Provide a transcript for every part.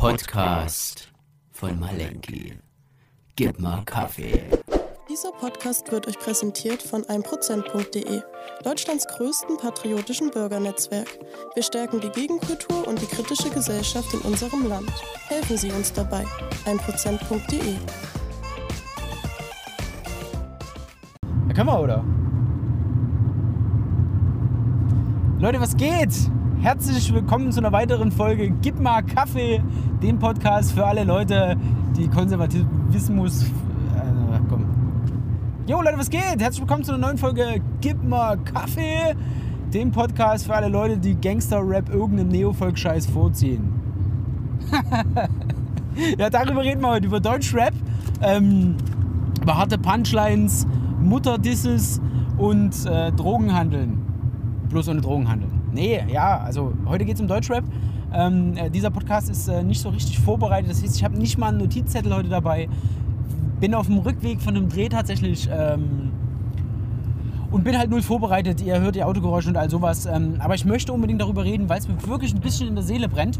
Podcast von Malenki. Gib mal Kaffee. Dieser Podcast wird euch präsentiert von 1%.de, Deutschlands größten patriotischen Bürgernetzwerk. Wir stärken die Gegenkultur und die kritische Gesellschaft in unserem Land. Helfen Sie uns dabei. 1%.de. Ja, können wir, oder? Leute, was geht? Herzlich willkommen zu einer weiteren Folge Gib mal Kaffee, dem Podcast für alle Leute, die Konservativismus. Äh, komm. Jo, Leute, was geht? Herzlich willkommen zu einer neuen Folge Gib mal Kaffee, dem Podcast für alle Leute, die Gangster-Rap irgendeinem Neofolk-Scheiß vorziehen. ja, darüber reden wir heute, über Deutsch-Rap, ähm, über harte Punchlines, Mutterdisses und äh, Drogenhandeln. Bloß ohne Drogenhandeln. Nee, ja, also heute geht es um Deutschrap. Ähm, äh, dieser Podcast ist äh, nicht so richtig vorbereitet. Das heißt, ich habe nicht mal einen Notizzettel heute dabei. Bin auf dem Rückweg von einem Dreh tatsächlich ähm, und bin halt null vorbereitet. Ihr hört die Autogeräusche und all sowas. Ähm, aber ich möchte unbedingt darüber reden, weil es mir wirklich ein bisschen in der Seele brennt.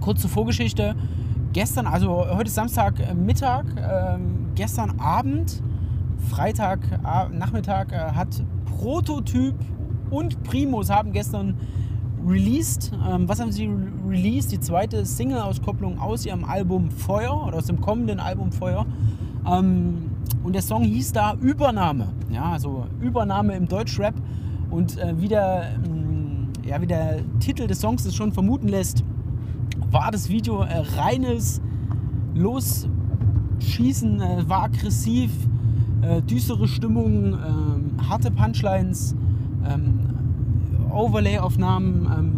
Kurze Vorgeschichte. Gestern, also heute ist Samstagmittag, äh, ähm, gestern Abend, Freitag Nachmittag äh, hat Prototyp und Primus haben gestern released. Ähm, was haben sie released? Die zweite Single-Auskopplung aus ihrem Album Feuer oder aus dem kommenden Album Feuer. Ähm, und der Song hieß da Übernahme. Ja, also Übernahme im Deutschrap. Und äh, wie, der, ähm, ja, wie der Titel des Songs es schon vermuten lässt, war das Video äh, reines Losschießen, äh, war aggressiv, äh, düstere Stimmung, ähm, harte Punchlines ähm, Overlay-Aufnahmen, ähm,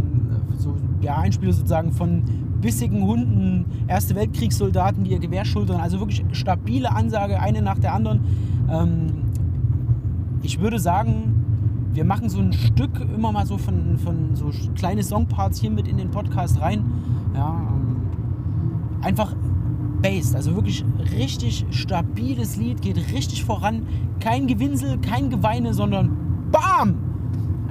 so, ja, Einspiele sozusagen von bissigen Hunden, Erste Weltkriegssoldaten, die ihr Gewehr schultern. Also wirklich stabile Ansage, eine nach der anderen. Ähm, ich würde sagen, wir machen so ein Stück immer mal so von, von so kleine Songparts hier mit in den Podcast rein. Ja, ähm, einfach based, also wirklich richtig stabiles Lied, geht richtig voran. Kein Gewinsel, kein Geweine, sondern BAM!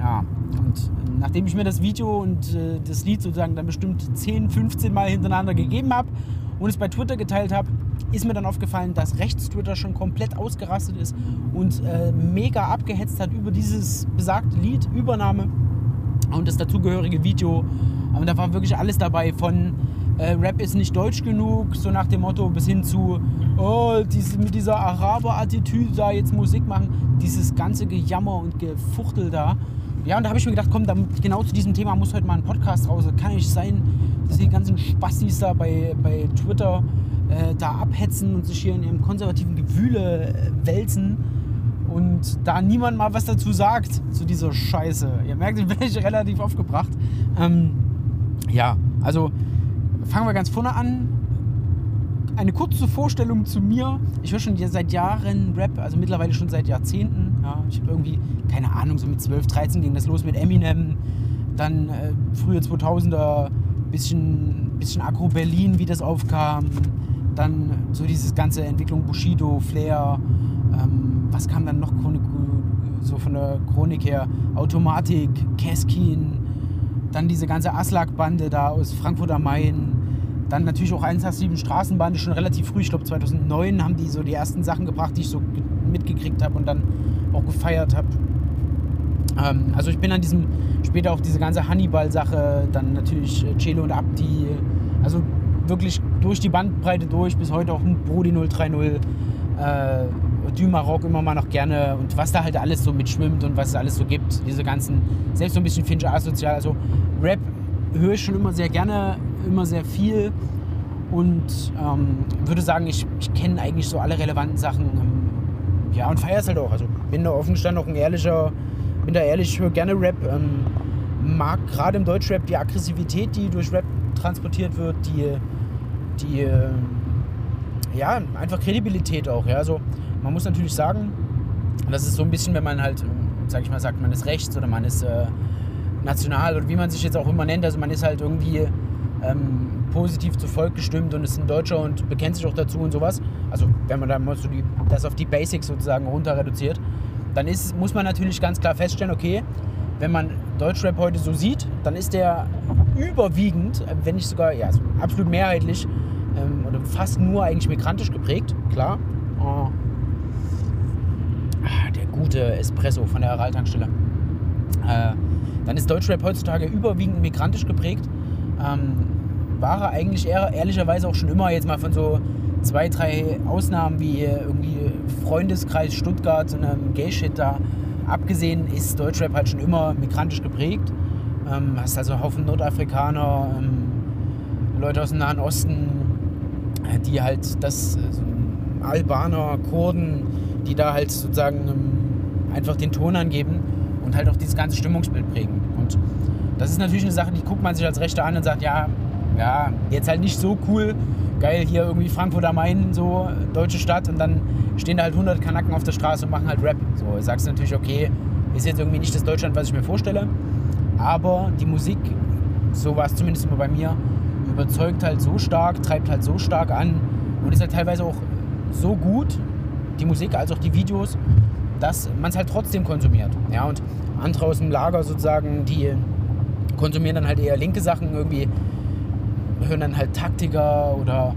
Ja, und nachdem ich mir das Video und äh, das Lied sozusagen dann bestimmt 10, 15 Mal hintereinander gegeben habe und es bei Twitter geteilt habe, ist mir dann aufgefallen, dass rechts Twitter schon komplett ausgerastet ist und äh, mega abgehetzt hat über dieses besagte Lied, Übernahme und das dazugehörige Video. Und da war wirklich alles dabei von äh, Rap ist nicht deutsch genug, so nach dem Motto, bis hin zu, oh, diese, mit dieser Araber-Attitüde da jetzt Musik machen, dieses ganze Gejammer und Gefuchtel da. Ja, und da habe ich mir gedacht, komm, dann, genau zu diesem Thema muss heute mal ein Podcast raus. Kann nicht sein, dass die ganzen Spastis da bei, bei Twitter äh, da abhetzen und sich hier in ihrem konservativen Gewühle äh, wälzen und da niemand mal was dazu sagt zu dieser Scheiße. Ihr merkt, ich bin ich relativ aufgebracht. Ähm, ja, also fangen wir ganz vorne an eine kurze Vorstellung zu mir. Ich höre schon seit Jahren Rap, also mittlerweile schon seit Jahrzehnten. Ja, ich habe irgendwie, keine Ahnung, so mit 12, 13 ging das los mit Eminem. Dann äh, frühe 2000er, bisschen, bisschen Agro Berlin, wie das aufkam. Dann so dieses ganze Entwicklung Bushido, Flair. Ähm, was kam dann noch so von der Chronik her? Automatik, Keskin. Dann diese ganze Aslak-Bande da aus Frankfurt am Main dann natürlich auch 187 Straßenbahn, schon relativ früh, ich glaube 2009 haben die so die ersten Sachen gebracht, die ich so mitgekriegt habe und dann auch gefeiert habe. Ähm, also ich bin an diesem, später auch diese ganze Hannibal-Sache, dann natürlich äh, Celo und Abdi, also wirklich durch die Bandbreite durch, bis heute auch ein Brody 030, äh, du Maroc immer mal noch gerne und was da halt alles so mitschwimmt und was es alles so gibt, diese ganzen, selbst so ein bisschen Fincher asozial, also Rap höre ich schon immer sehr gerne, immer sehr viel und ähm, würde sagen, ich, ich kenne eigentlich so alle relevanten Sachen. Ähm, ja, und feiere es halt auch. Also bin da offen gestanden auch ein ehrlicher, bin da ehrlich, höre gerne Rap. Ähm, mag gerade im Deutschrap die Aggressivität, die durch Rap transportiert wird, die, die äh, ja, einfach Kredibilität auch. Ja. Also man muss natürlich sagen, das ist so ein bisschen, wenn man halt, sag ich mal, sagt, man ist rechts oder man ist äh, national oder wie man sich jetzt auch immer nennt. Also man ist halt irgendwie ähm, positiv zu Volk gestimmt und ist ein Deutscher und bekennt sich auch dazu und sowas. Also wenn man da mal so die, das auf die Basics sozusagen runter reduziert, dann ist, muss man natürlich ganz klar feststellen, okay, wenn man Deutschrap heute so sieht, dann ist der überwiegend, wenn nicht sogar, ja, absolut mehrheitlich ähm, oder fast nur eigentlich migrantisch geprägt, klar. Oh. Ah, der gute Espresso von der Aral-Tankstelle. Äh, dann ist Deutschrap heutzutage überwiegend migrantisch geprägt. Ähm, war er eigentlich eher, ehrlicherweise auch schon immer jetzt mal von so zwei, drei Ausnahmen wie irgendwie Freundeskreis Stuttgart und einem Gay-Shit da abgesehen, ist Deutschrap halt schon immer migrantisch geprägt. Ähm, hast also Haufen Nordafrikaner, ähm, Leute aus dem Nahen Osten, äh, die halt das, also Albaner, Kurden, die da halt sozusagen ähm, einfach den Ton angeben und halt auch dieses ganze Stimmungsbild prägen. Und das ist natürlich eine Sache, die guckt man sich als Rechter an und sagt, ja, ja, jetzt halt nicht so cool, geil, hier irgendwie Frankfurt am Main, so deutsche Stadt und dann stehen da halt 100 Kanaken auf der Straße und machen halt Rap. So, sagst du natürlich, okay, ist jetzt irgendwie nicht das Deutschland, was ich mir vorstelle, aber die Musik, so war es zumindest immer bei mir, überzeugt halt so stark, treibt halt so stark an und ist halt teilweise auch so gut, die Musik als auch die Videos, dass man es halt trotzdem konsumiert. Ja, und andere aus dem Lager sozusagen, die konsumieren dann halt eher linke Sachen, irgendwie hören dann halt Taktiker oder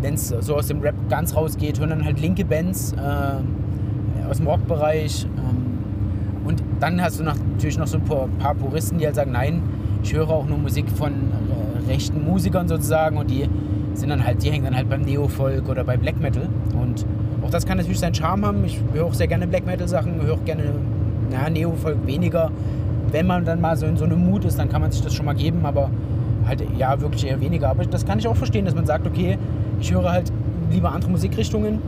wenn es so aus dem Rap ganz rausgeht, hören dann halt linke Bands äh, aus dem Rockbereich. Ähm, und dann hast du natürlich noch so ein paar, paar, Puristen, die halt sagen, nein, ich höre auch nur Musik von äh, rechten Musikern sozusagen und die sind dann halt, die hängen dann halt beim Neofolk oder bei Black Metal. Und auch das kann natürlich seinen Charme haben. Ich höre auch sehr gerne Black Metal Sachen, höre auch gerne, na, Neofolk weniger. Wenn man dann mal so in so einem Mut ist, dann kann man sich das schon mal geben, aber halt ja wirklich eher weniger. Aber das kann ich auch verstehen, dass man sagt, okay, ich höre halt lieber andere Musikrichtungen.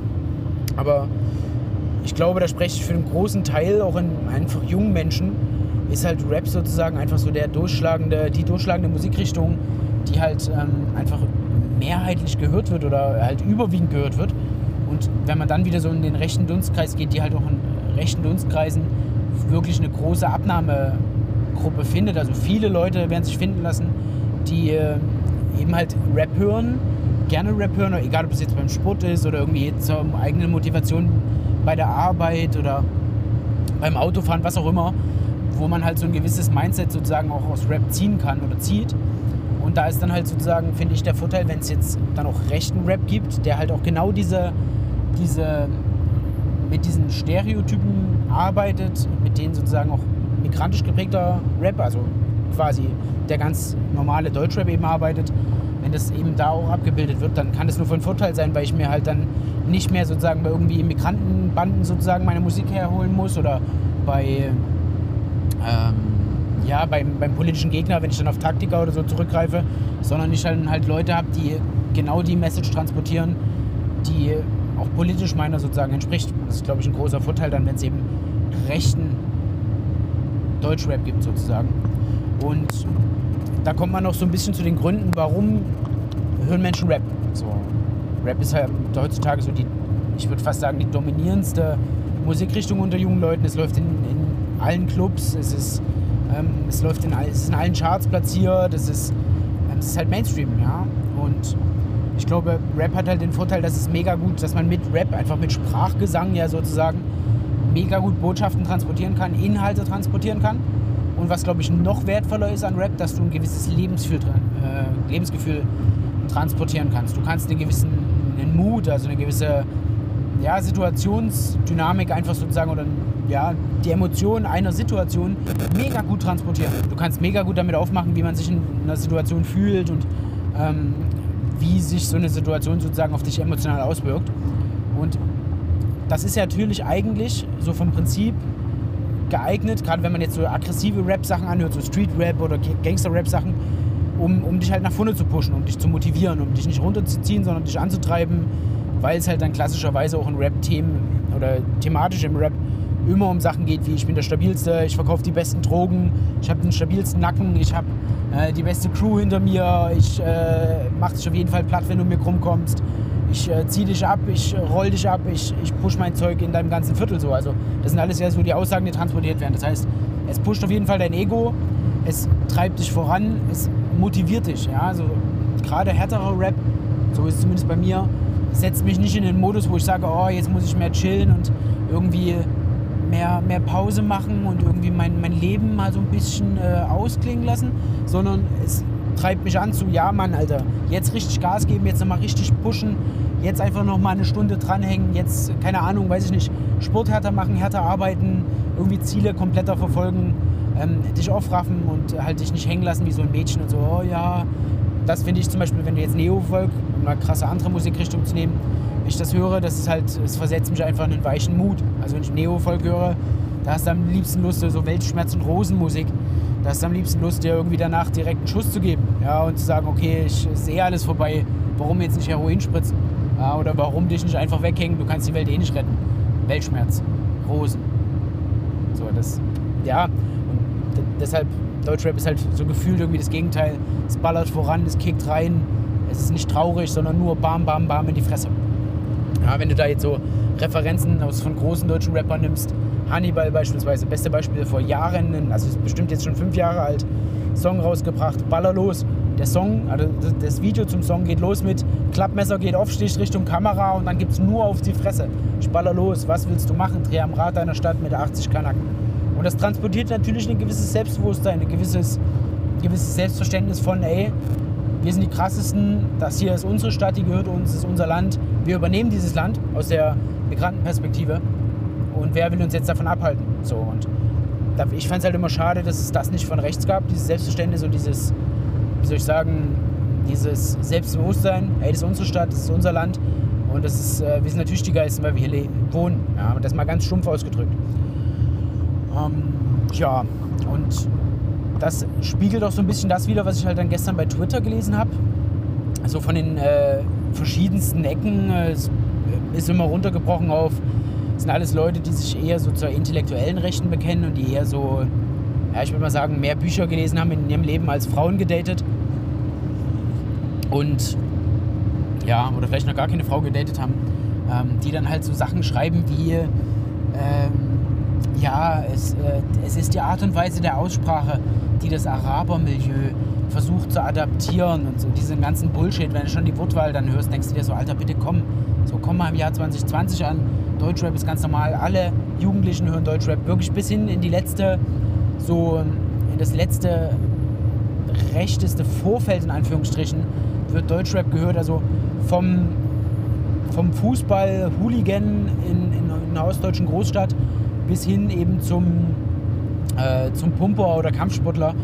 Aber ich glaube, da spreche ich für einen großen Teil, auch in einfach jungen Menschen, ist halt Rap sozusagen einfach so der durchschlagende, die durchschlagende Musikrichtung, die halt ähm, einfach mehrheitlich gehört wird oder halt überwiegend gehört wird. Und wenn man dann wieder so in den rechten Dunstkreis geht, die halt auch in rechten Dunstkreisen wirklich eine große Abnahmegruppe findet. Also viele Leute werden sich finden lassen, die äh, eben halt Rap hören, gerne Rap hören, egal ob es jetzt beim Sport ist oder irgendwie zur eigenen Motivation bei der Arbeit oder beim Autofahren, was auch immer, wo man halt so ein gewisses Mindset sozusagen auch aus Rap ziehen kann oder zieht. Und da ist dann halt sozusagen, finde ich, der Vorteil, wenn es jetzt dann auch rechten Rap gibt, der halt auch genau diese, diese mit diesen Stereotypen arbeitet, mit denen sozusagen auch migrantisch geprägter Rap, also quasi der ganz normale Deutschrap eben arbeitet, wenn das eben da auch abgebildet wird, dann kann das nur von Vorteil sein, weil ich mir halt dann nicht mehr sozusagen bei irgendwie Immigrantenbanden sozusagen meine Musik herholen muss oder bei, ähm, ja, beim, beim politischen Gegner, wenn ich dann auf Taktiker oder so zurückgreife, sondern ich dann halt Leute habe, die genau die Message transportieren, die auch politisch meiner sozusagen entspricht. Das ist, glaube ich, ein großer Vorteil dann, wenn es eben rechten Deutschrap gibt sozusagen. Und da kommt man noch so ein bisschen zu den Gründen, warum hören Menschen Rap. So, Rap ist halt heutzutage so die, ich würde fast sagen, die dominierendste Musikrichtung unter jungen Leuten. Es läuft in, in allen Clubs, es ist, ähm, es läuft in, es ist in allen Charts platziert, es ist, ähm, es ist halt Mainstream, ja. Und ich glaube, Rap hat halt den Vorteil, dass es mega gut, dass man mit Rap, einfach mit Sprachgesang ja sozusagen, mega gut Botschaften transportieren kann, Inhalte transportieren kann. Und was, glaube ich, noch wertvoller ist an Rap, dass du ein gewisses Lebensgefühl, äh, Lebensgefühl transportieren kannst. Du kannst einen gewissen einen Mut, also eine gewisse ja, Situationsdynamik einfach sozusagen oder ja, die Emotionen einer Situation mega gut transportieren. Du kannst mega gut damit aufmachen, wie man sich in einer Situation fühlt und ähm, wie sich so eine Situation sozusagen auf dich emotional auswirkt. Und das ist ja natürlich eigentlich so vom Prinzip geeignet, gerade wenn man jetzt so aggressive Rap-Sachen anhört, so Street-Rap oder Gangster-Rap-Sachen, um, um dich halt nach vorne zu pushen, um dich zu motivieren, um dich nicht runterzuziehen, sondern dich anzutreiben, weil es halt dann klassischerweise auch in Rap-Themen oder thematisch im Rap immer um Sachen geht, wie ich bin der stabilste, ich verkaufe die besten Drogen, ich habe den stabilsten Nacken, ich habe äh, die beste Crew hinter mir, ich äh, mach dich auf jeden Fall platt, wenn du mir krumm kommst ich äh, ziehe dich ab, ich äh, roll dich ab, ich, ich push mein Zeug in deinem ganzen Viertel so. Also das sind alles ja so die Aussagen, die transportiert werden. Das heißt, es pusht auf jeden Fall dein Ego, es treibt dich voran, es motiviert dich. Ja? Also gerade härterer Rap, so ist es zumindest bei mir, setzt mich nicht in den Modus, wo ich sage, oh, jetzt muss ich mehr chillen und irgendwie mehr, mehr Pause machen und irgendwie mein, mein Leben mal so ein bisschen äh, ausklingen lassen, sondern es treibt mich an zu, ja Mann, Alter, jetzt richtig Gas geben, jetzt nochmal richtig pushen, jetzt einfach nochmal eine Stunde dranhängen, jetzt, keine Ahnung, weiß ich nicht, Sport härter machen, härter arbeiten, irgendwie Ziele kompletter verfolgen, ähm, dich aufraffen und halt dich nicht hängen lassen wie so ein Mädchen und so, oh ja, das finde ich zum Beispiel, wenn du jetzt Neo-Folk, um eine krasse andere Musikrichtung zu nehmen, ich das höre, das ist halt, es versetzt mich einfach in einen weichen Mut. Also wenn ich Neo-Folk höre, da hast du am liebsten Lust, so Weltschmerz- und Rosenmusik, da hast du am liebsten Lust, dir irgendwie danach direkt einen Schuss zu geben. Ja, und zu sagen, okay, ich sehe alles vorbei, warum jetzt nicht Heroin spritzen? Ja, oder warum dich nicht einfach weghängen, du kannst die Welt eh nicht retten. Weltschmerz, Rosen. So, das, ja, deshalb, Deutschrap ist halt so gefühlt irgendwie das Gegenteil. Es ballert voran, es kickt rein, es ist nicht traurig, sondern nur bam, bam, bam in die Fresse. Ja, wenn du da jetzt so Referenzen aus von großen deutschen Rappern nimmst, Hannibal beispielsweise, beste Beispiel vor Jahren, also ist bestimmt jetzt schon fünf Jahre alt, Song rausgebracht, Ballerlos. Der Song, also das Video zum Song geht los mit Klappmesser geht auf, Stich Richtung Kamera und dann gibt es nur auf die Fresse. Ich baller los, was willst du machen? Dreh am Rad deiner Stadt mit 80 Kanaken. Und das transportiert natürlich ein gewisses Selbstbewusstsein, ein gewisses, gewisses Selbstverständnis von, ey, wir sind die krassesten, das hier ist unsere Stadt, die gehört uns, das ist unser Land. Wir übernehmen dieses Land aus der Migrantenperspektive und wer will uns jetzt davon abhalten? So und ich fand es halt immer schade, dass es das nicht von rechts gab, dieses Selbstverständnis und dieses, wie soll ich sagen, dieses Selbstbewusstsein, ey, das ist unsere Stadt, das ist unser Land und das ist, äh, wir sind natürlich die Geisten, weil wir hier wohnen. Ja, das mal ganz stumpf ausgedrückt. Ähm, ja, und das spiegelt auch so ein bisschen das wieder, was ich halt dann gestern bei Twitter gelesen habe. Also von den äh, verschiedensten Ecken. Äh, ist immer runtergebrochen auf, es sind alles Leute, die sich eher so zur intellektuellen Rechten bekennen und die eher so, ja, ich würde mal sagen, mehr Bücher gelesen haben in ihrem Leben als Frauen gedatet. Und ja, oder vielleicht noch gar keine Frau gedatet haben, ähm, die dann halt so Sachen schreiben wie, ähm, ja, es, äh, es ist die Art und Weise der Aussprache, die das Arabermilieu versucht zu adaptieren und so diesen ganzen Bullshit. Wenn du schon die Wortwahl dann hörst, denkst du dir so, Alter, bitte komm, so komm mal im Jahr 2020 an. Deutschrap ist ganz normal. Alle Jugendlichen hören Deutschrap wirklich bis hin in die letzte, so in das letzte rechteste Vorfeld in Anführungsstrichen wird Deutschrap gehört. Also vom, vom Fußball-Hooligan in, in, in einer ostdeutschen Großstadt bis hin eben zum, äh, zum Pumper oder Kampfsportler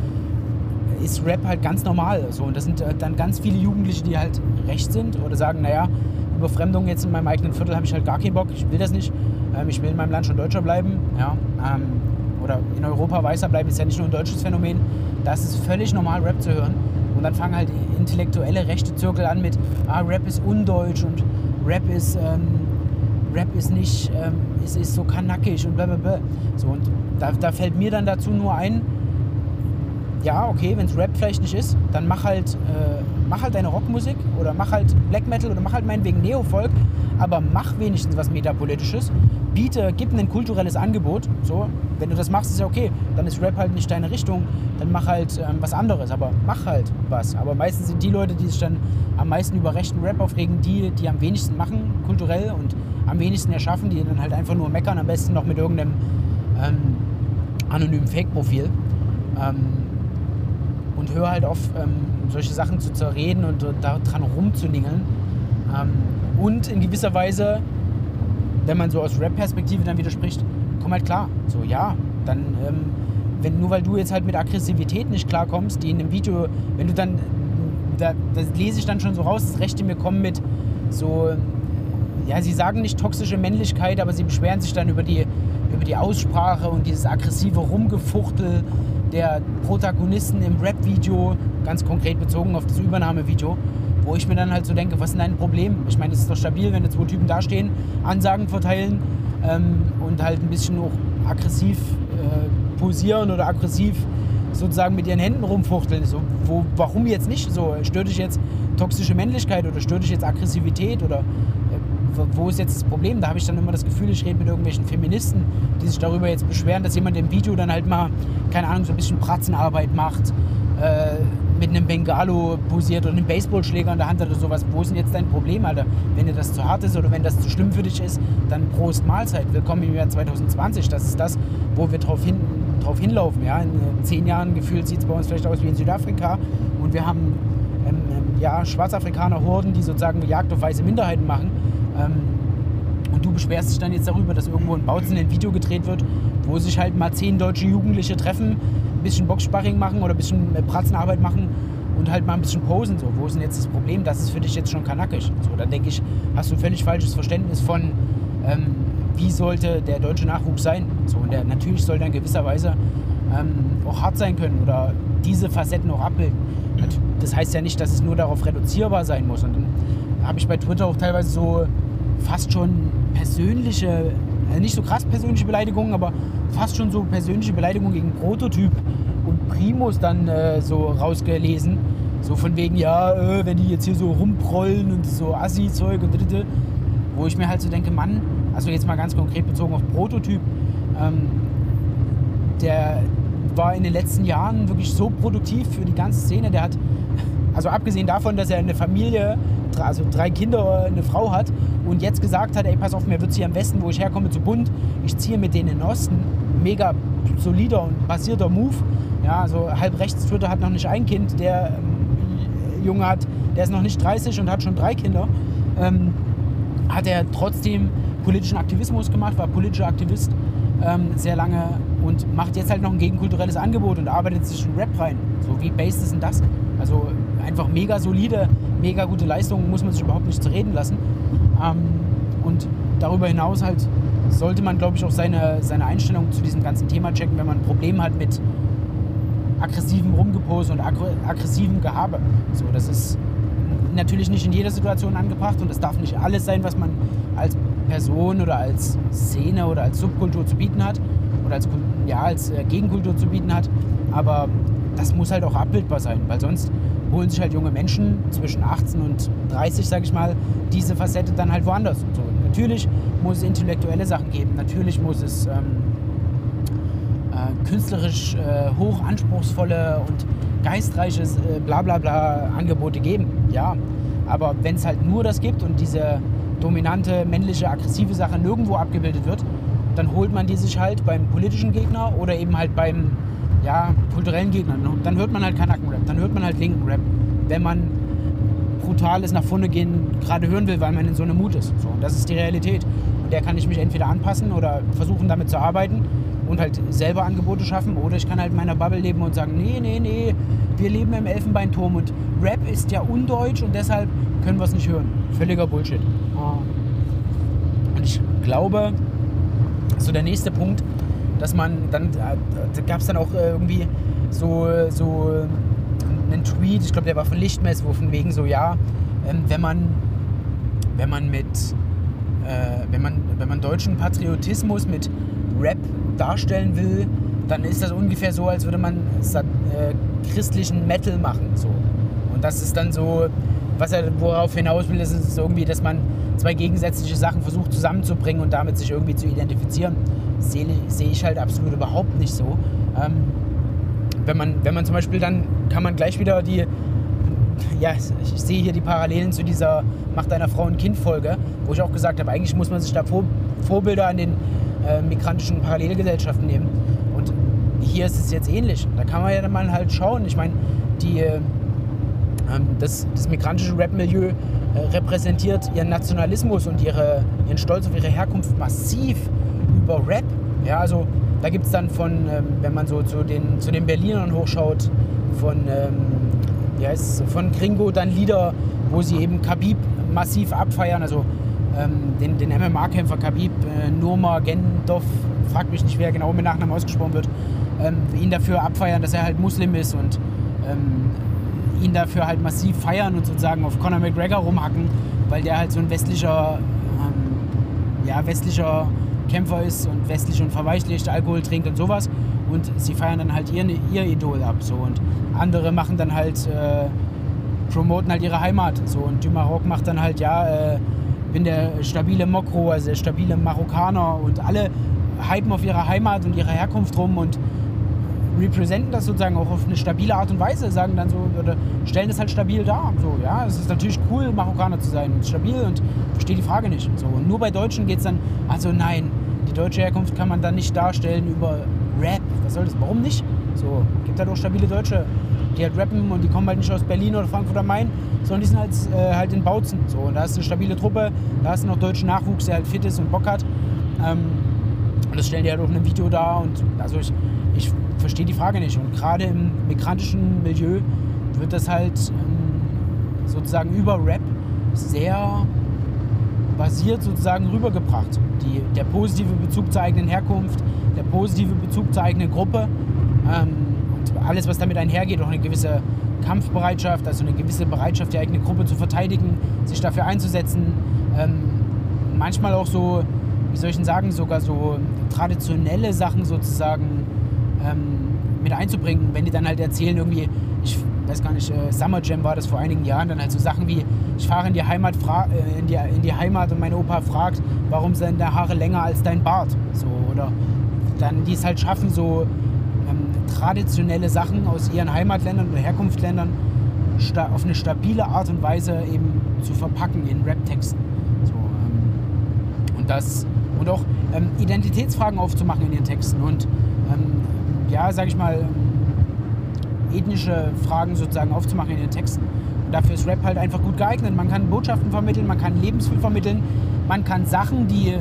ist Rap halt ganz normal. So. Und das sind äh, dann ganz viele Jugendliche, die halt recht sind oder sagen, naja, Überfremdung jetzt in meinem eigenen Viertel habe ich halt gar keinen Bock, ich will das nicht. Ähm, ich will in meinem Land schon Deutscher bleiben. Ja, ähm, oder in Europa weißer bleiben, ist ja nicht nur ein deutsches Phänomen. Das ist völlig normal, Rap zu hören. Und dann fangen halt intellektuelle rechte Zirkel an mit, ah, Rap ist undeutsch und Rap ist, ähm, Rap ist nicht, ähm, ist, ist so kanackig und blablabla. So, und da, da fällt mir dann dazu nur ein, ja, okay, wenn es Rap vielleicht nicht ist, dann mach halt, äh, mach halt deine Rockmusik oder mach halt Black Metal oder mach halt meinetwegen Neofolk, aber mach wenigstens was Metapolitisches. Biete, gib ein kulturelles Angebot. So, wenn du das machst, ist ja okay. Dann ist Rap halt nicht deine Richtung. Dann mach halt ähm, was anderes, aber mach halt was. Aber meistens sind die Leute, die sich dann am meisten über rechten Rap aufregen, die, die am wenigsten machen, kulturell und am wenigsten erschaffen, die dann halt einfach nur meckern, am besten noch mit irgendeinem ähm, anonymen Fake-Profil. Ähm, und höre halt auf, ähm, solche Sachen zu zerreden und daran rumzuningeln. Ähm, und in gewisser Weise, wenn man so aus Rap-Perspektive dann widerspricht, komm halt klar. So, ja, dann, ähm, wenn, nur weil du jetzt halt mit Aggressivität nicht klarkommst, die in dem Video, wenn du dann, da, das lese ich dann schon so raus, das Rechte mir kommen mit so, ja, sie sagen nicht toxische Männlichkeit, aber sie beschweren sich dann über die, über die Aussprache und dieses aggressive Rumgefuchtel der Protagonisten im Rap-Video, ganz konkret bezogen auf das Übernahmevideo, wo ich mir dann halt so denke, was ist denn dein Problem? Ich meine, es ist doch stabil, wenn jetzt zwei Typen dastehen, Ansagen verteilen ähm, und halt ein bisschen auch aggressiv äh, posieren oder aggressiv sozusagen mit ihren Händen rumfuchteln. So, wo, warum jetzt nicht? So, stört dich jetzt toxische Männlichkeit oder stört dich jetzt Aggressivität oder wo ist jetzt das Problem? Da habe ich dann immer das Gefühl, ich rede mit irgendwelchen Feministen, die sich darüber jetzt beschweren, dass jemand im Video dann halt mal, keine Ahnung, so ein bisschen Pratzenarbeit macht, äh, mit einem Bengalo posiert oder einem Baseballschläger in der Hand oder sowas. Wo ist denn jetzt dein Problem, Alter? Wenn dir das zu hart ist oder wenn das zu schlimm für dich ist, dann Prost Mahlzeit. Willkommen im Jahr 2020. Das ist das, wo wir drauf, hin, drauf hinlaufen. Ja? In zehn Jahren gefühlt sieht es bei uns vielleicht aus wie in Südafrika und wir haben ähm, ähm, ja, Schwarzafrikaner-Horden, die sozusagen Jagd auf weiße Minderheiten machen. Ähm, und du beschwerst dich dann jetzt darüber, dass irgendwo in Bautzen ein Video gedreht wird, wo sich halt mal zehn deutsche Jugendliche treffen, ein bisschen Boxsparring machen oder ein bisschen äh, Pratzenarbeit machen und halt mal ein bisschen posen. So, wo ist denn jetzt das Problem? Das ist für dich jetzt schon kanakisch. So, dann denke ich, hast du ein völlig falsches Verständnis von, ähm, wie sollte der deutsche Nachwuchs sein. So, und der, natürlich soll der in gewisser Weise ähm, auch hart sein können oder diese Facetten auch abbilden. Das heißt ja nicht, dass es nur darauf reduzierbar sein muss. Und dann habe ich bei Twitter auch teilweise so fast schon persönliche, nicht so krass persönliche Beleidigungen, aber fast schon so persönliche Beleidigungen gegen Prototyp und Primus dann äh, so rausgelesen. So von wegen, ja, äh, wenn die jetzt hier so rumprollen und so Assi-Zeug und dritte, wo ich mir halt so denke, Mann, also jetzt mal ganz konkret bezogen auf Prototyp, ähm, der war in den letzten Jahren wirklich so produktiv für die ganze Szene. Der hat, also abgesehen davon, dass er eine Familie, also drei Kinder, eine Frau hat und jetzt gesagt hat, ey, pass auf, mir wird hier im Westen, wo ich herkomme, zu bunt. Ich ziehe mit denen in den Osten. Mega solider und basierter Move. Ja, also halb rechts Twitter hat noch nicht ein Kind. Der ähm, Junge hat, der ist noch nicht 30 und hat schon drei Kinder. Ähm, hat er trotzdem politischen Aktivismus gemacht, war politischer Aktivist ähm, sehr lange und macht jetzt halt noch ein gegenkulturelles Angebot und arbeitet sich in Rap rein. So wie based ist denn das? Also einfach mega solide, mega gute Leistungen, muss man sich überhaupt nicht zu reden lassen. Ähm, und darüber hinaus halt sollte man, glaube ich, auch seine, seine Einstellung zu diesem ganzen Thema checken, wenn man ein Problem hat mit aggressivem Rumgepose und aggressivem Gehabe. So, das ist natürlich nicht in jeder Situation angebracht und es darf nicht alles sein, was man als Person oder als Szene oder als Subkultur zu bieten hat oder als, ja, als äh, Gegenkultur zu bieten hat. Aber das muss halt auch abbildbar sein, weil sonst holen sich halt junge Menschen zwischen 18 und 30, sage ich mal, diese Facette dann halt woanders. So, natürlich muss es intellektuelle Sachen geben, natürlich muss es ähm, äh, künstlerisch äh, hoch anspruchsvolle und geistreiche äh, bla bla bla Angebote geben, ja. Aber wenn es halt nur das gibt und diese dominante, männliche, aggressive Sache nirgendwo abgebildet wird, dann holt man die sich halt beim politischen Gegner oder eben halt beim ja, kulturellen Gegner. Dann hört man halt Kanaken-Rap, dann hört man halt linken Rap, wenn man brutales nach vorne gehen gerade hören will, weil man in so einem Mut ist. So, und das ist die Realität. Und der kann ich mich entweder anpassen oder versuchen damit zu arbeiten und halt selber Angebote schaffen oder ich kann halt in meiner Bubble leben und sagen, nee, nee, nee, wir leben im Elfenbeinturm und Rap ist ja undeutsch und deshalb können wir es nicht hören. Völliger Bullshit. Und ich glaube, so der nächste Punkt, dass man dann, da gab es dann auch irgendwie so, so einen Tweet, ich glaube, der war von Lichtmess, wo von wegen so, ja, ähm, wenn man, wenn man mit, äh, wenn man, wenn man deutschen Patriotismus mit Rap darstellen will, dann ist das ungefähr so, als würde man äh, christlichen Metal machen. So. Und das ist dann so, was er worauf hinaus will, ist, ist irgendwie, dass man zwei gegensätzliche Sachen versucht zusammenzubringen und damit sich irgendwie zu identifizieren. Sehe, sehe ich halt absolut überhaupt nicht so. Ähm, wenn, man, wenn man zum Beispiel dann, kann man gleich wieder die, ja, ich sehe hier die Parallelen zu dieser Macht deiner Frau ein Kind-Folge, wo ich auch gesagt habe, eigentlich muss man sich da Vor Vorbilder an den äh, migrantischen Parallelgesellschaften nehmen. Und hier ist es jetzt ähnlich. Da kann man ja dann mal halt schauen. Ich meine, die, äh, das, das migrantische Rap-Milieu äh, repräsentiert ihren Nationalismus und ihre, ihren Stolz auf ihre Herkunft massiv über Rap. Ja, also da gibt es dann von, ähm, wenn man so zu den, zu den Berlinern hochschaut, von, ähm, wie heißt von Gringo dann Lieder, wo sie eben Khabib massiv abfeiern, also ähm, den, den MMA-Kämpfer Khabib äh, Nurmagomedov, fragt mich nicht, wer genau mit Nachnamen ausgesprochen wird, ähm, ihn dafür abfeiern, dass er halt Muslim ist und ähm, ihn dafür halt massiv feiern und sozusagen auf Conor McGregor rumhacken, weil der halt so ein westlicher, ähm, ja, westlicher Kämpfer ist und westlich und verweichlicht, Alkohol trinkt und sowas. Und sie feiern dann halt ihr, ihr Idol ab. So. Und andere machen dann halt, äh, promoten halt ihre Heimat. So. Und Dumaroc macht dann halt, ja, äh, bin der stabile Mokro, also der stabile Marokkaner. Und alle hypen auf ihre Heimat und ihre Herkunft rum und representen das sozusagen auch auf eine stabile Art und Weise, sagen dann so, oder stellen das halt stabil dar. So, ja, es ist natürlich cool, Marokkaner zu sein, stabil und verstehe die Frage nicht. So, und nur bei Deutschen geht es dann, also nein, die deutsche Herkunft kann man dann nicht darstellen über Rap. Was soll das? Warum nicht? So, gibt halt auch stabile Deutsche, die halt rappen und die kommen halt nicht aus Berlin oder Frankfurt am Main, sondern die sind halt, äh, halt in Bautzen. So, und da ist eine stabile Truppe, da ist noch deutschen Nachwuchs, der halt fit ist und Bock hat. Ähm, und das stellen die halt auch in einem Video dar. Und also ich, ich verstehe die Frage nicht. Und gerade im migrantischen Milieu wird das halt ähm, sozusagen über Rap sehr basiert sozusagen rübergebracht. Die, der positive Bezug zur eigenen Herkunft, der positive Bezug zur eigenen Gruppe ähm, und alles, was damit einhergeht, auch eine gewisse Kampfbereitschaft, also eine gewisse Bereitschaft, die eigene Gruppe zu verteidigen, sich dafür einzusetzen. Ähm, manchmal auch so wie soll ich denn sagen, sogar so traditionelle Sachen sozusagen ähm, mit einzubringen, wenn die dann halt erzählen, irgendwie, ich weiß gar nicht, äh, Summer Jam war das vor einigen Jahren, dann halt so Sachen wie, ich fahre in die Heimat, äh, in, die, in die Heimat und mein Opa fragt, warum sind deine Haare länger als dein Bart? So, oder dann die es halt schaffen, so ähm, traditionelle Sachen aus ihren Heimatländern oder Herkunftsländern auf eine stabile Art und Weise eben zu verpacken in Rap-Texten. So, ähm, und das und auch ähm, Identitätsfragen aufzumachen in ihren Texten und ja, sag ich mal, ethnische Fragen sozusagen aufzumachen in ihren Texten. Und dafür ist Rap halt einfach gut geeignet. Man kann Botschaften vermitteln, man kann Lebensgefühl vermitteln, man kann Sachen, die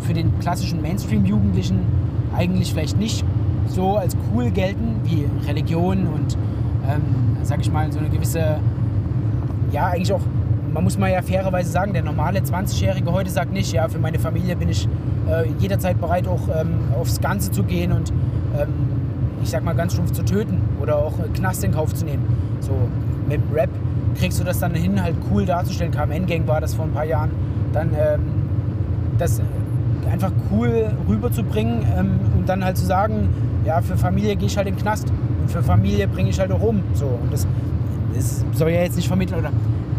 für den klassischen Mainstream-Jugendlichen eigentlich vielleicht nicht so als cool gelten, wie Religion und, ähm, sag ich mal, so eine gewisse, ja, eigentlich auch man muss mal ja fairerweise sagen, der normale 20-Jährige heute sagt nicht, ja, für meine Familie bin ich äh, jederzeit bereit, auch ähm, aufs Ganze zu gehen und ähm, ich sag mal ganz stumpf zu töten oder auch Knast in Kauf zu nehmen. So, mit Rap kriegst du das dann hin, halt cool darzustellen. KMN-Gang war das vor ein paar Jahren. Dann ähm, das einfach cool rüberzubringen ähm, und dann halt zu sagen, ja, für Familie gehe ich halt in den Knast und für Familie bringe ich halt auch rum. So, und das, das soll ja jetzt nicht vermitteln oder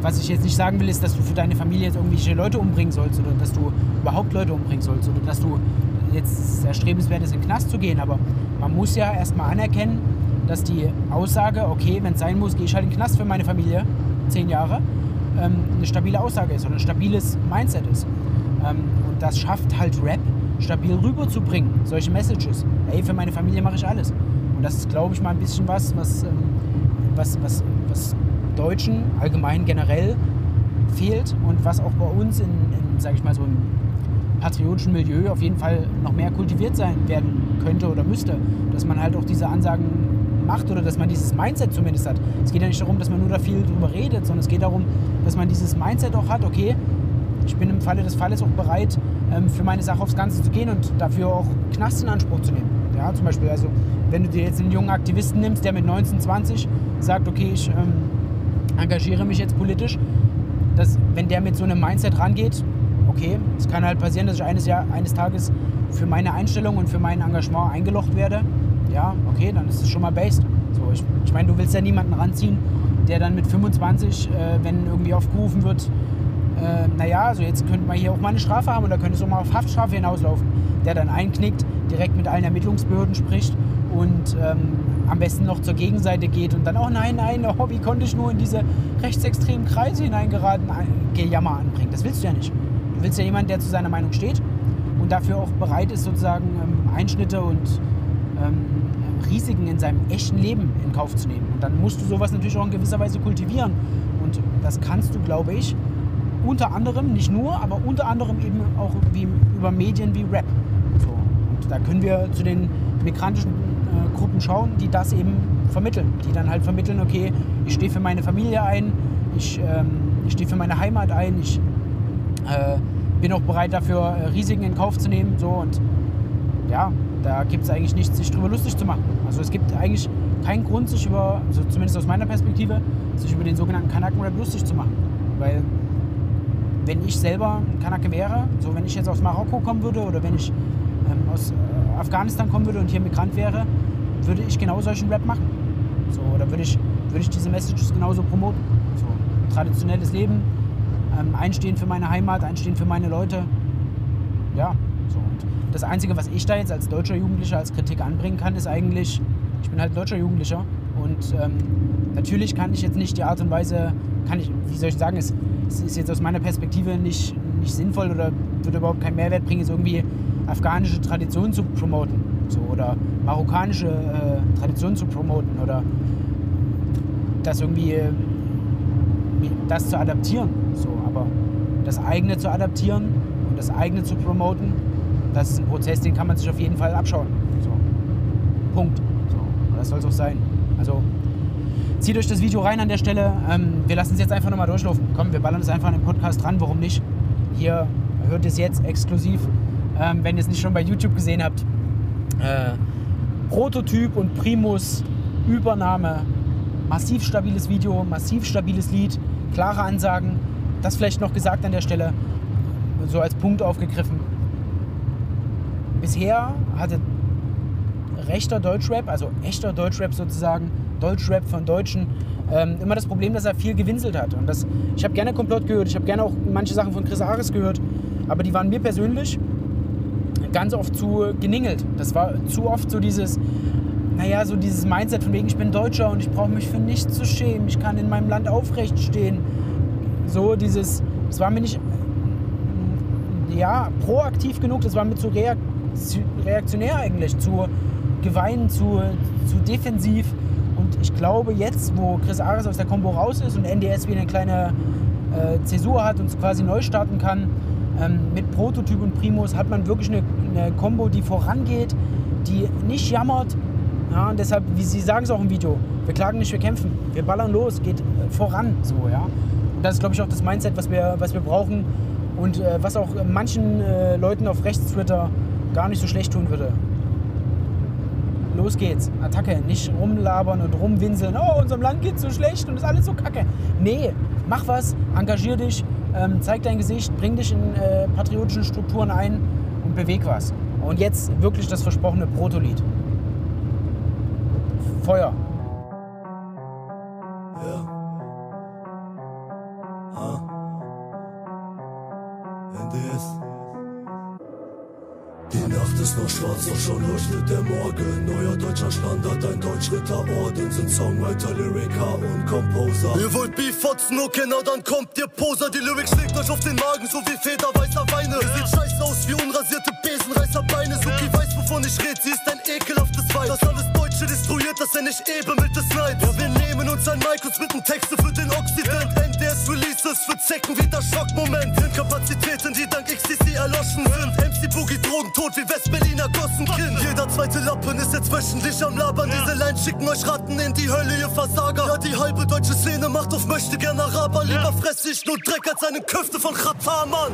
was ich jetzt nicht sagen will, ist, dass du für deine Familie jetzt irgendwelche Leute umbringen sollst oder dass du überhaupt Leute umbringen sollst oder dass du jetzt erstrebenswert ist, in den Knast zu gehen. Aber man muss ja erstmal anerkennen, dass die Aussage, okay, wenn es sein muss, gehe ich halt in den Knast für meine Familie, zehn Jahre, ähm, eine stabile Aussage ist oder ein stabiles Mindset ist. Ähm, und das schafft halt Rap stabil rüberzubringen, solche Messages. Ey, für meine Familie mache ich alles. Und das ist, glaube ich, mal ein bisschen was, was, ähm, was, was, was Deutschen allgemein generell fehlt und was auch bei uns in, in sage ich mal, so einem patriotischen Milieu auf jeden Fall noch mehr kultiviert sein werden könnte oder müsste. Dass man halt auch diese Ansagen macht oder dass man dieses Mindset zumindest hat. Es geht ja nicht darum, dass man nur da viel drüber redet, sondern es geht darum, dass man dieses Mindset auch hat, okay, ich bin im Falle des Falles auch bereit, ähm, für meine Sache aufs Ganze zu gehen und dafür auch Knast in Anspruch zu nehmen. Ja, zum Beispiel, also wenn du dir jetzt einen jungen Aktivisten nimmst, der mit 19, 20 sagt, okay, ich ähm, engagiere mich jetzt politisch, dass wenn der mit so einem Mindset rangeht, okay, es kann halt passieren, dass ich eines, Jahr, eines Tages für meine Einstellung und für mein Engagement eingelocht werde. Ja, okay, dann ist es schon mal based. So, ich, ich meine, du willst ja niemanden ranziehen, der dann mit 25, äh, wenn irgendwie aufgerufen wird, äh, naja, also jetzt könnte man hier auch mal eine Strafe haben oder könnte es auch mal auf Haftstrafe hinauslaufen, der dann einknickt, direkt mit allen Ermittlungsbehörden spricht und ähm, am besten noch zur Gegenseite geht und dann, oh nein, nein, oh, wie konnte ich nur in diese rechtsextremen Kreise hineingeraten, Gejammer anbringt. Das willst du ja nicht. Willst ja jemanden, der zu seiner Meinung steht und dafür auch bereit ist, sozusagen ähm, Einschnitte und ähm, Risiken in seinem echten Leben in Kauf zu nehmen. Und dann musst du sowas natürlich auch in gewisser Weise kultivieren. Und das kannst du, glaube ich, unter anderem, nicht nur, aber unter anderem eben auch wie, über Medien wie Rap. So. Und da können wir zu den migrantischen äh, Gruppen schauen, die das eben vermitteln. Die dann halt vermitteln, okay, ich stehe für meine Familie ein, ich, ähm, ich stehe für meine Heimat ein, ich äh, bin auch bereit dafür, äh, Risiken in Kauf zu nehmen. So und ja, da gibt es eigentlich nichts, sich drüber lustig zu machen. Also es gibt eigentlich keinen Grund, sich über, also zumindest aus meiner Perspektive, sich über den sogenannten Kanaken-Rap lustig zu machen. Weil wenn ich selber ein Kanake wäre, so wenn ich jetzt aus Marokko kommen würde oder wenn ich ähm, aus äh, Afghanistan kommen würde und hier Migrant wäre, würde ich genau solchen Rap machen. So, oder würde ich, würde ich diese Messages genauso promoten. So, traditionelles Leben, ähm, einstehen für meine Heimat, einstehen für meine Leute. Ja, so. Und das Einzige, was ich da jetzt als deutscher Jugendlicher als Kritik anbringen kann, ist eigentlich, Ich bin halt deutscher Jugendlicher und ähm, natürlich kann ich jetzt nicht die Art und Weise, kann ich, wie soll ich sagen, es, es ist jetzt aus meiner Perspektive nicht, nicht sinnvoll oder würde überhaupt keinen Mehrwert bringen, es irgendwie afghanische Traditionen zu promoten so, oder marokkanische äh, Traditionen zu promoten oder das irgendwie äh, das zu adaptieren. So, aber das eigene zu adaptieren und das eigene zu promoten, das ist ein Prozess, den kann man sich auf jeden Fall abschauen. So. Punkt. So. Das soll es auch sein. Also zieht euch das Video rein an der Stelle. Ähm, wir lassen es jetzt einfach nochmal durchlaufen. Komm, wir ballern es einfach an den Podcast dran. Warum nicht? Hier hört es jetzt exklusiv, ähm, wenn ihr es nicht schon bei YouTube gesehen habt. Äh, Prototyp und Primus Übernahme. Massiv stabiles Video, massiv stabiles Lied, klare Ansagen. Das vielleicht noch gesagt an der Stelle, so als Punkt aufgegriffen. Bisher hatte rechter Deutschrap, also echter Deutschrap sozusagen, Deutschrap von Deutschen, ähm, immer das Problem, dass er viel gewinselt hat. Und das, ich habe gerne Komplott gehört, ich habe gerne auch manche Sachen von Chris Ares gehört, aber die waren mir persönlich ganz oft zu geningelt. Das war zu oft so dieses, naja, so dieses Mindset von wegen, ich bin Deutscher und ich brauche mich für nichts zu schämen, ich kann in meinem Land aufrecht stehen. So dieses, das war mir nicht, ja, proaktiv genug, das war mir zu reaktionär eigentlich, zu geweint, zu, zu defensiv. Und ich glaube jetzt, wo Chris Ares aus der Combo raus ist und NDS wie eine kleine äh, Zäsur hat und quasi neu starten kann, ähm, mit Prototyp und Primus hat man wirklich eine, eine Combo, die vorangeht, die nicht jammert. Ja, und deshalb, wie Sie sagen es auch im Video, wir klagen nicht, wir kämpfen. Wir ballern los, geht voran. So, ja. Das ist, glaube ich, auch das Mindset, was wir, was wir brauchen und äh, was auch manchen äh, Leuten auf Rechts-Twitter gar nicht so schlecht tun würde. Los geht's, Attacke, nicht rumlabern und rumwinseln. Oh, unserem Land geht's so schlecht und ist alles so kacke. Nee, mach was, engagier dich, ähm, zeig dein Gesicht, bring dich in äh, patriotischen Strukturen ein und beweg was. Und jetzt wirklich das versprochene Protolied. Feuer. Ist noch schwarz, doch schon leuchtet der Morgen. Neuer deutscher Standard, ein Deutschritterorden sind Songwriter, Lyriker und Composer. Ihr wollt Beef fotzen, oh genau, dann kommt ihr Poser. Die Lyrics schlägt euch auf den Magen, so wie federweißer Weine. Ihr seht scheiße aus wie unrasierte Besenreißerbeine. Suki weiß, wovon ich red, sie ist ein ekelhaftes Weib. Das alles Deutsche destruiert, das er nicht eben mit des Neids. Ja, wir nehmen uns ein Mic und smitten Texte für den Occident. NDS Releases für Zecken wie das Schockmoment. Sind Kapazitäten, die dank XTC erloschen sind. MC Boogie Drogen, tot wie Westberliner Gossenkind. Jeder zweite Lappen ist jetzt wöchentlich am Labern. Diese Lines schicken euch Ratten in die Hölle, ihr Versager. Ja, die halbe deutsche Szene macht auf möchte gern Araber. Lieber fress ich nur Dreck als eine Köfte von Khatar, Mann.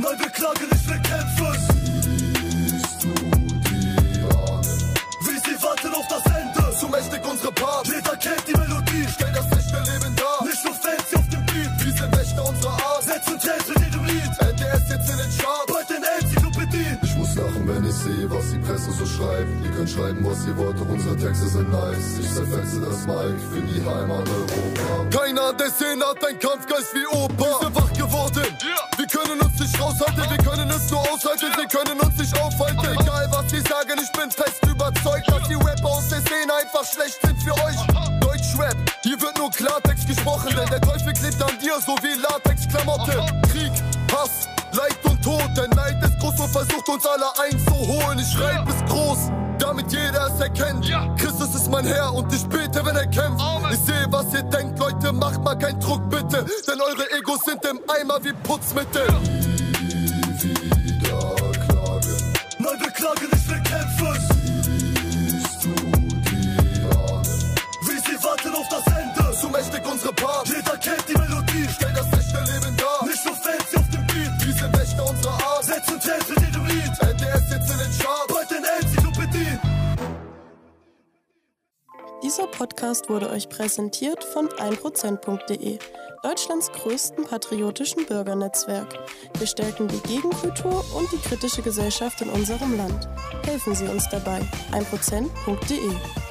Nein, wir klagen nicht, Presse so schreibt. Ihr könnt schreiben, was ihr wollt, doch unsere Texte sind nice. Ich zerfetze das Mic für die Heimat Europa. Keiner der Szene hat ein Kampfgeist wie Opa. Wir sind wach geworden. Wir können uns nicht raushalten, wir können es nur aushalten, wir können uns nicht aufhalten. Egal was sie sagen, ich bin fest überzeugt, dass die Rapper aus der Szene einfach schlecht sind für euch. Deutschrap, hier wird nur Klartext gesprochen, denn der Teufel klebt an dir so wie Latexklamotte. Krieg, Hass, Leid und Tod, der Neid ist groß und versucht uns alle einzuholen. Ich schreib es groß, erkennt. Christus ist mein Herr und ich bete, wenn er kämpft. Ich sehe, was ihr denkt, Leute, macht mal keinen Druck bitte, denn eure Egos sind im Eimer wie Putzmittel. Podcast wurde euch präsentiert von 1%.de, Deutschlands größten patriotischen Bürgernetzwerk. Wir stärken die Gegenkultur und die kritische Gesellschaft in unserem Land. Helfen Sie uns dabei. 1%.de